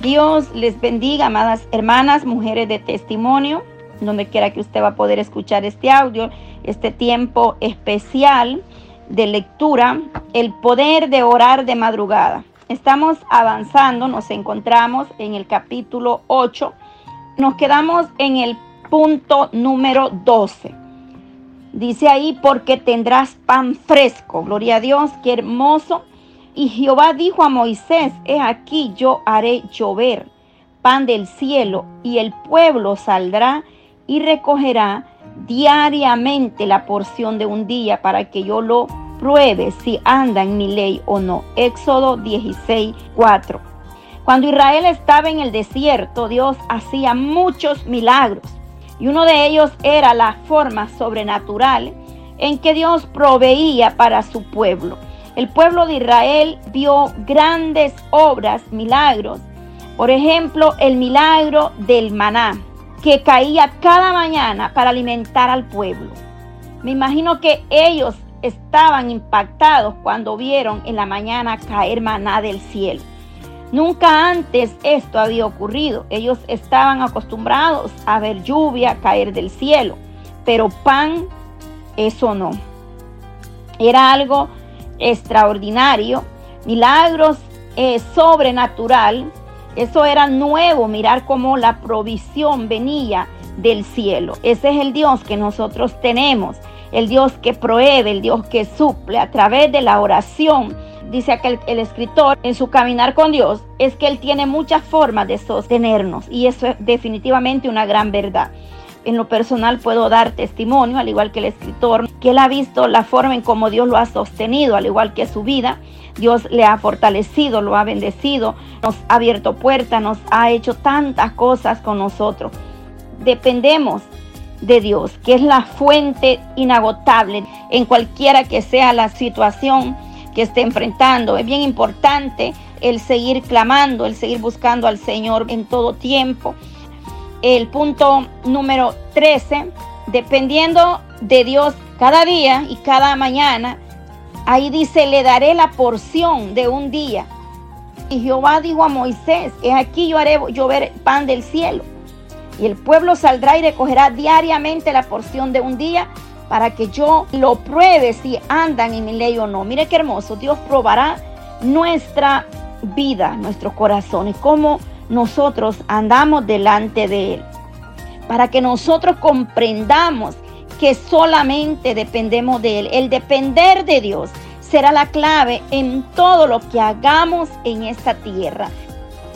Dios les bendiga, amadas hermanas, mujeres de testimonio, donde quiera que usted va a poder escuchar este audio, este tiempo especial de lectura, el poder de orar de madrugada. Estamos avanzando, nos encontramos en el capítulo 8, nos quedamos en el punto número 12. Dice ahí, porque tendrás pan fresco. Gloria a Dios, qué hermoso. Y Jehová dijo a Moisés, he aquí yo haré llover pan del cielo y el pueblo saldrá y recogerá diariamente la porción de un día para que yo lo pruebe si anda en mi ley o no. Éxodo 16, 4. Cuando Israel estaba en el desierto, Dios hacía muchos milagros y uno de ellos era la forma sobrenatural en que Dios proveía para su pueblo. El pueblo de Israel vio grandes obras, milagros. Por ejemplo, el milagro del maná, que caía cada mañana para alimentar al pueblo. Me imagino que ellos estaban impactados cuando vieron en la mañana caer maná del cielo. Nunca antes esto había ocurrido. Ellos estaban acostumbrados a ver lluvia caer del cielo, pero pan, eso no. Era algo extraordinario, milagros eh, sobrenatural. Eso era nuevo, mirar cómo la provisión venía del cielo. Ese es el Dios que nosotros tenemos, el Dios que provee, el Dios que suple a través de la oración dice aquel el escritor en su caminar con Dios, es que Él tiene muchas formas de sostenernos y eso es definitivamente una gran verdad. En lo personal puedo dar testimonio, al igual que el escritor, que él ha visto la forma en cómo Dios lo ha sostenido, al igual que su vida. Dios le ha fortalecido, lo ha bendecido, nos ha abierto puertas, nos ha hecho tantas cosas con nosotros. Dependemos de Dios, que es la fuente inagotable en cualquiera que sea la situación que esté enfrentando. Es bien importante el seguir clamando, el seguir buscando al Señor en todo tiempo. El punto número 13, dependiendo de Dios cada día y cada mañana, ahí dice, le daré la porción de un día. Y Jehová dijo a Moisés, es aquí yo haré llover pan del cielo. Y el pueblo saldrá y recogerá diariamente la porción de un día para que yo lo pruebe si andan en mi ley o no. Mire qué hermoso, Dios probará nuestra vida, nuestros corazones, cómo nosotros andamos delante de Él, para que nosotros comprendamos que solamente dependemos de Él. El depender de Dios será la clave en todo lo que hagamos en esta tierra.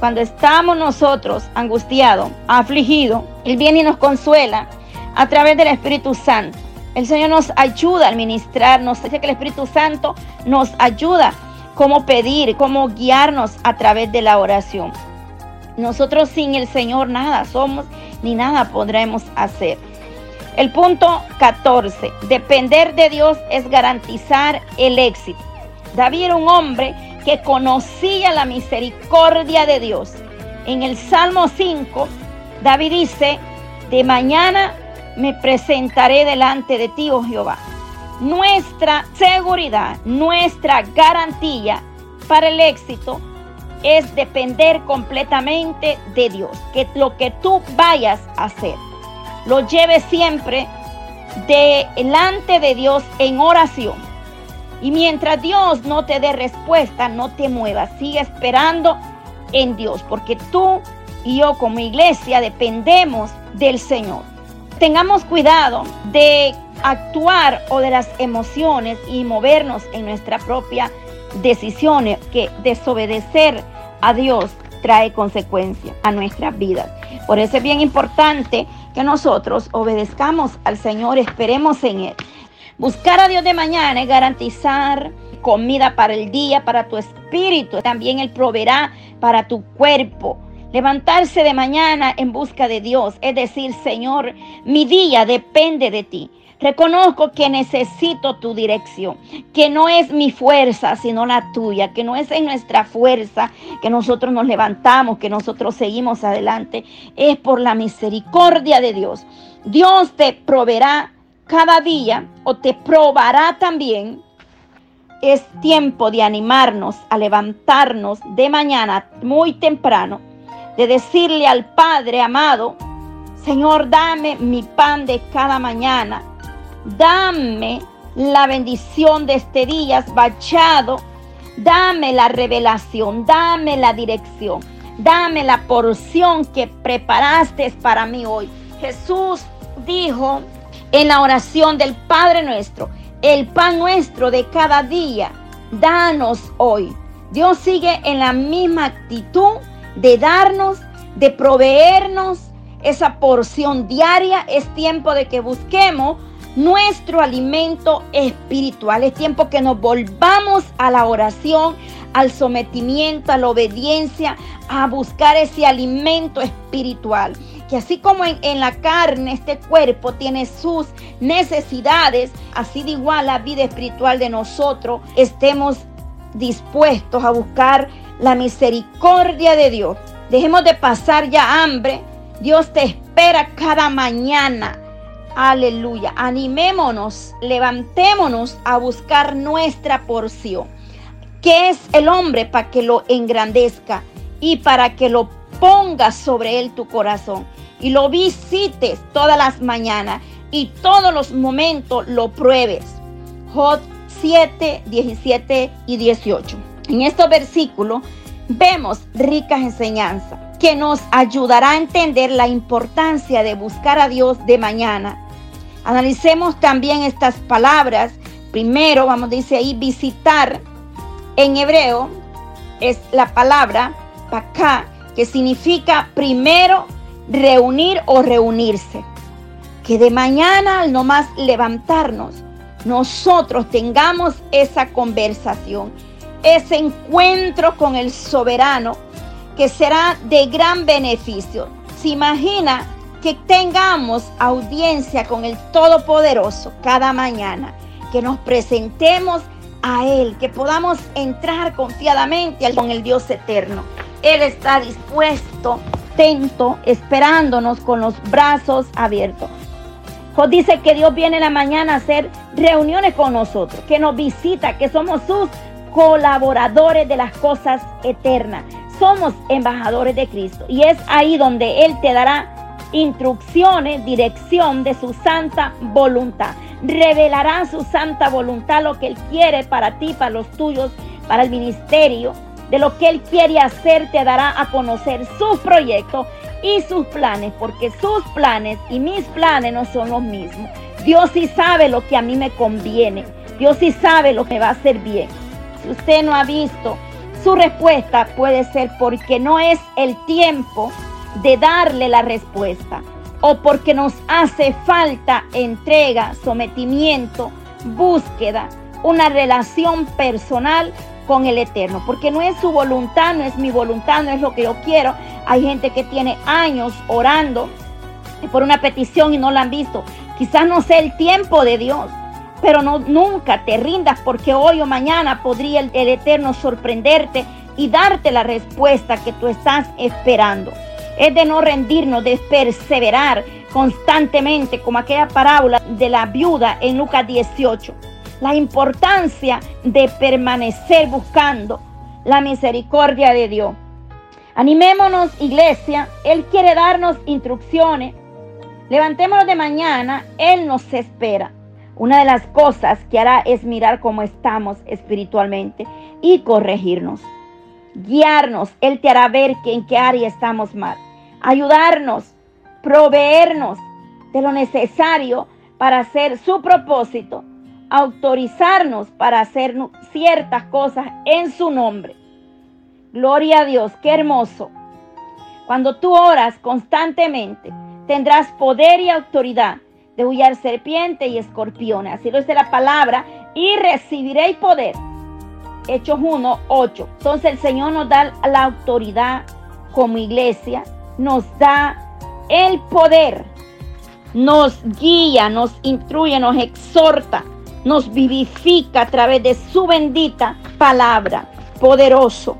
Cuando estamos nosotros angustiados, afligidos, Él viene y nos consuela a través del Espíritu Santo. El Señor nos ayuda al ministrarnos. Dice que el Espíritu Santo nos ayuda cómo pedir, cómo guiarnos a través de la oración. Nosotros sin el Señor nada somos ni nada podremos hacer. El punto 14. Depender de Dios es garantizar el éxito. David era un hombre que conocía la misericordia de Dios. En el Salmo 5, David dice, de mañana me presentaré delante de ti, oh Jehová. Nuestra seguridad, nuestra garantía para el éxito es depender completamente de Dios. Que lo que tú vayas a hacer, lo lleves siempre delante de Dios en oración. Y mientras Dios no te dé respuesta, no te muevas. Sigue esperando en Dios, porque tú y yo como iglesia dependemos del Señor tengamos cuidado de actuar o de las emociones y movernos en nuestra propia decisiones, que desobedecer a Dios trae consecuencias a nuestras vidas. Por eso es bien importante que nosotros obedezcamos al Señor, esperemos en Él. Buscar a Dios de mañana es garantizar comida para el día, para tu espíritu. También Él proveerá para tu cuerpo. Levantarse de mañana en busca de Dios, es decir, Señor, mi día depende de ti. Reconozco que necesito tu dirección, que no es mi fuerza, sino la tuya, que no es en nuestra fuerza que nosotros nos levantamos, que nosotros seguimos adelante, es por la misericordia de Dios. Dios te proveerá cada día o te probará también. Es tiempo de animarnos a levantarnos de mañana muy temprano de decirle al Padre amado, Señor, dame mi pan de cada mañana. Dame la bendición de este día bachado. Dame la revelación, dame la dirección, dame la porción que preparaste para mí hoy. Jesús dijo en la oración del Padre nuestro, el pan nuestro de cada día, danos hoy. Dios sigue en la misma actitud de darnos, de proveernos esa porción diaria. Es tiempo de que busquemos nuestro alimento espiritual. Es tiempo que nos volvamos a la oración, al sometimiento, a la obediencia, a buscar ese alimento espiritual. Que así como en, la carne este cuerpo tiene sus necesidades, así de igual la vida espiritual de nosotros estemos dispuestos a buscar la misericordia de Dios. Dejemos de pasar ya hambre. Dios te espera cada mañana. Aleluya. Animémonos, levantémonos a buscar nuestra porción. ¿Qué es el hombre para que lo engrandezca y para que lo pongas sobre él tu corazón y lo visites todas las mañanas y todos los momentos lo pruebes? Jod 7, 17 y 18. En estos versículos vemos ricas enseñanzas que nos ayudará a entender la importancia de buscar a Dios de mañana. Analicemos también estas palabras. Primero, vamos, dice ahí, visitar. En hebreo es la palabra paká, que significa primero reunir o reunirse. Que de mañana, al nomás levantarnos, nosotros tengamos esa conversación ese encuentro con el soberano que será de gran beneficio. Se imagina que tengamos audiencia con el Todopoderoso cada mañana, que nos presentemos a Él, que podamos entrar confiadamente con el Dios eterno. Él está dispuesto, atento, esperándonos con los brazos abiertos. dice que Dios viene en la mañana a hacer reuniones con nosotros, que nos visita, que somos sus colaboradores de las cosas eternas. Somos embajadores de Cristo. Y es ahí donde Él te dará instrucciones, dirección de su santa voluntad. Revelará su santa voluntad, lo que Él quiere para ti, para los tuyos, para el ministerio. De lo que Él quiere hacer, te dará a conocer sus proyectos y sus planes, porque sus planes y mis planes no son los mismos. Dios sí sabe lo que a mí me conviene. Dios sí sabe lo que va a hacer bien si usted no ha visto, su respuesta puede ser porque no es el tiempo de darle la respuesta o porque nos hace falta entrega, sometimiento, búsqueda, una relación personal con el Eterno, porque no es su voluntad, no es mi voluntad, no es lo que yo quiero. Hay gente que tiene años orando por una petición y no la han visto. Quizás no sea el tiempo de Dios, pero no, nunca te rindas porque hoy o mañana podría el, el Eterno sorprenderte y darte la respuesta que tú estás esperando. Es de no rendirnos, de perseverar constantemente, como aquella parábola de la viuda en Lucas 18. La importancia de permanecer buscando la misericordia de Dios. Animémonos, iglesia. Él quiere darnos instrucciones. Levantémonos de mañana. Él nos espera. Una de las cosas que hará es mirar cómo estamos espiritualmente y corregirnos. Guiarnos. Él te hará ver que en qué área estamos mal. Ayudarnos. Proveernos de lo necesario para hacer su propósito. Autorizarnos para hacer ciertas cosas en su nombre. Gloria a Dios. Qué hermoso. Cuando tú oras constantemente, tendrás poder y autoridad de huyar serpiente y escorpiones. Así lo dice la palabra. Y recibiréis poder. Hechos 1, 8. Entonces el Señor nos da la autoridad como iglesia. Nos da el poder. Nos guía, nos instruye, nos exhorta. Nos vivifica a través de su bendita palabra. Poderoso.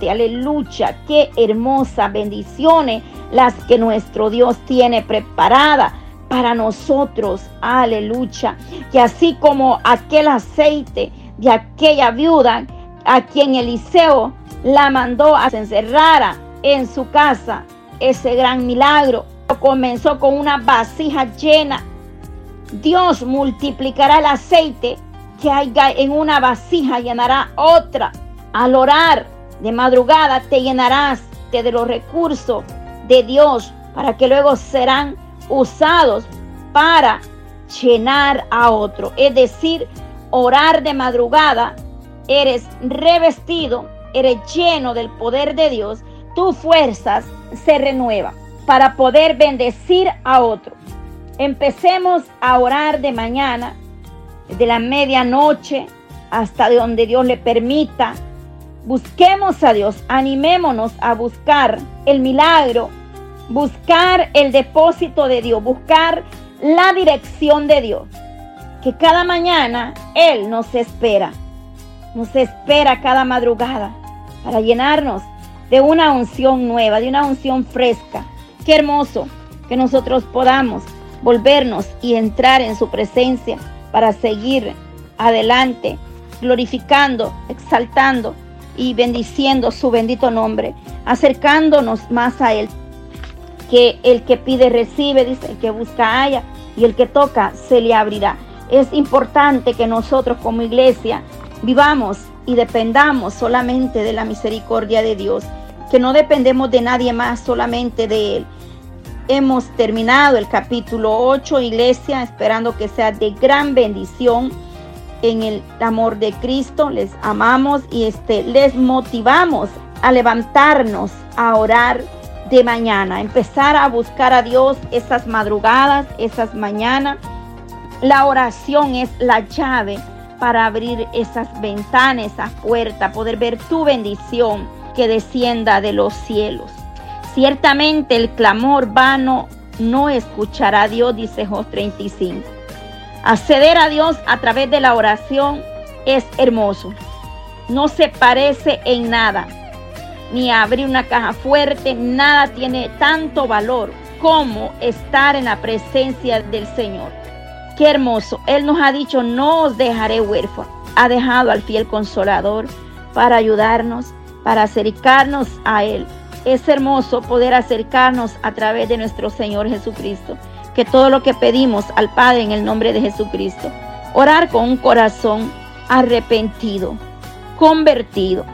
De aleluya. Qué hermosas bendiciones las que nuestro Dios tiene preparadas para nosotros. Aleluya. Que así como aquel aceite de aquella viuda a quien Eliseo la mandó a se encerrara en su casa ese gran milagro. Comenzó con una vasija llena. Dios multiplicará el aceite que haya en una vasija, llenará otra. Al orar de madrugada te llenarás de los recursos de Dios para que luego serán usados para llenar a otro. Es decir, orar de madrugada, eres revestido, eres lleno del poder de Dios, tus fuerzas se renuevan para poder bendecir a otro. Empecemos a orar de mañana, de la medianoche hasta donde Dios le permita. Busquemos a Dios, animémonos a buscar el milagro, buscar el depósito de Dios, buscar la dirección de Dios. Que cada mañana Él nos espera, nos espera cada madrugada para llenarnos de una unción nueva, de una unción fresca. Qué hermoso que nosotros podamos volvernos y entrar en su presencia para seguir adelante, glorificando, exaltando y bendiciendo su bendito nombre, acercándonos más a Él. Que el que pide recibe, dice, el que busca haya y el que toca se le abrirá. Es importante que nosotros como iglesia vivamos y dependamos solamente de la misericordia de Dios, que no dependemos de nadie más, solamente de Él. Hemos terminado el capítulo 8, iglesia, esperando que sea de gran bendición en el amor de Cristo. Les amamos y este, les motivamos a levantarnos, a orar de mañana, empezar a buscar a Dios esas madrugadas, esas mañanas. La oración es la llave para abrir esas ventanas, esas puertas, poder ver tu bendición que descienda de los cielos. Ciertamente el clamor vano no escuchará a Dios, dice Jos 35. Acceder a Dios a través de la oración es hermoso. No se parece en nada ni abrir una caja fuerte, nada tiene tanto valor como estar en la presencia del Señor. Qué hermoso. Él nos ha dicho, no os dejaré huérfano. Ha dejado al fiel consolador para ayudarnos, para acercarnos a Él. Es hermoso poder acercarnos a través de nuestro Señor Jesucristo. Que todo lo que pedimos al Padre en el nombre de Jesucristo. Orar con un corazón arrepentido, convertido,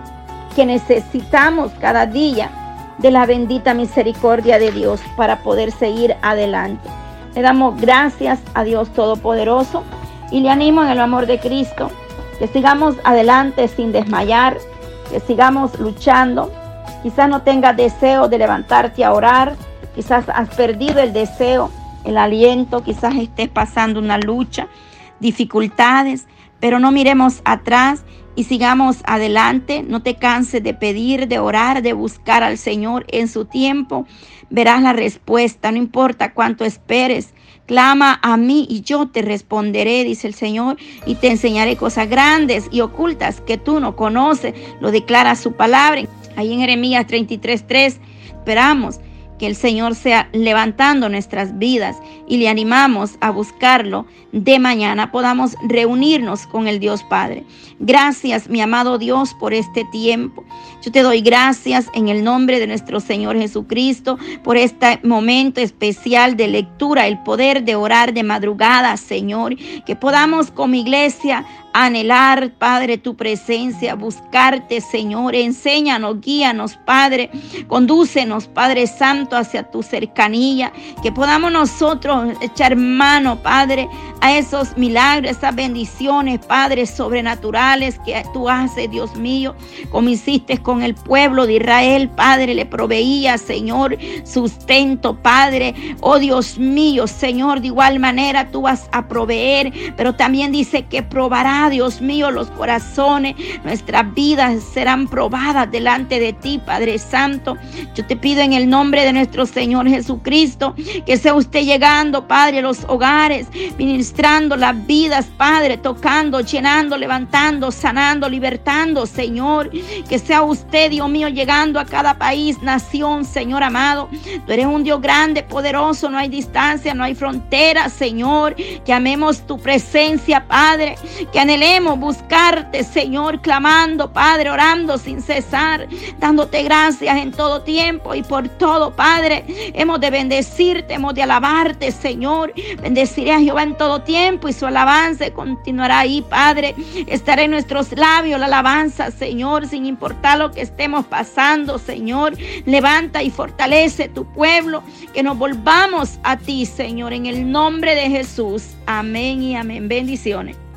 que necesitamos cada día de la bendita misericordia de Dios para poder seguir adelante. Le damos gracias a Dios Todopoderoso y le animo en el amor de Cristo que sigamos adelante sin desmayar, que sigamos luchando. Quizás no tengas deseo de levantarte a orar, quizás has perdido el deseo, el aliento, quizás estés pasando una lucha, dificultades, pero no miremos atrás y sigamos adelante. No te canses de pedir, de orar, de buscar al Señor en su tiempo. Verás la respuesta, no importa cuánto esperes. Clama a mí y yo te responderé, dice el Señor, y te enseñaré cosas grandes y ocultas que tú no conoces. Lo declara su palabra. Ahí en Jeremías 33:3 esperamos que el Señor sea levantando nuestras vidas y le animamos a buscarlo de mañana, podamos reunirnos con el Dios Padre. Gracias, mi amado Dios, por este tiempo. Yo te doy gracias en el nombre de nuestro Señor Jesucristo por este momento especial de lectura, el poder de orar de madrugada, Señor, que podamos como iglesia anhelar, Padre, tu presencia, buscarte, Señor. Enséñanos, guíanos, Padre. Condúcenos, Padre Santo, hacia tu cercanía. Que podamos nosotros echar mano, Padre, a esos milagros, esas bendiciones, Padre, sobrenaturales que tú haces, Dios mío, como hiciste con el pueblo de Israel, Padre, le proveía, Señor, sustento, Padre. Oh Dios mío, Señor, de igual manera tú vas a proveer, pero también dice que Dios mío, los corazones, nuestras vidas serán probadas delante de ti, Padre Santo. Yo te pido en el nombre de nuestro Señor Jesucristo que sea usted llegando, Padre, a los hogares, ministrando las vidas, Padre, tocando, llenando, levantando, sanando, libertando, Señor. Que sea usted, Dios mío, llegando a cada país, nación, Señor amado. Tú eres un Dios grande, poderoso, no hay distancia, no hay frontera, Señor. Que amemos tu presencia, Padre. Que anhelemos buscarte, Señor, clamando, Padre, orando sin cesar, dándote gracias en todo tiempo y por todo, Padre. Hemos de bendecirte, hemos de alabarte, Señor. Bendeciré a Jehová en todo tiempo y su alabanza continuará ahí, Padre. Estará en nuestros labios la alabanza, Señor, sin importar lo que estemos pasando, Señor. Levanta y fortalece tu pueblo, que nos volvamos a ti, Señor, en el nombre de Jesús. Amén y amén. Bendiciones.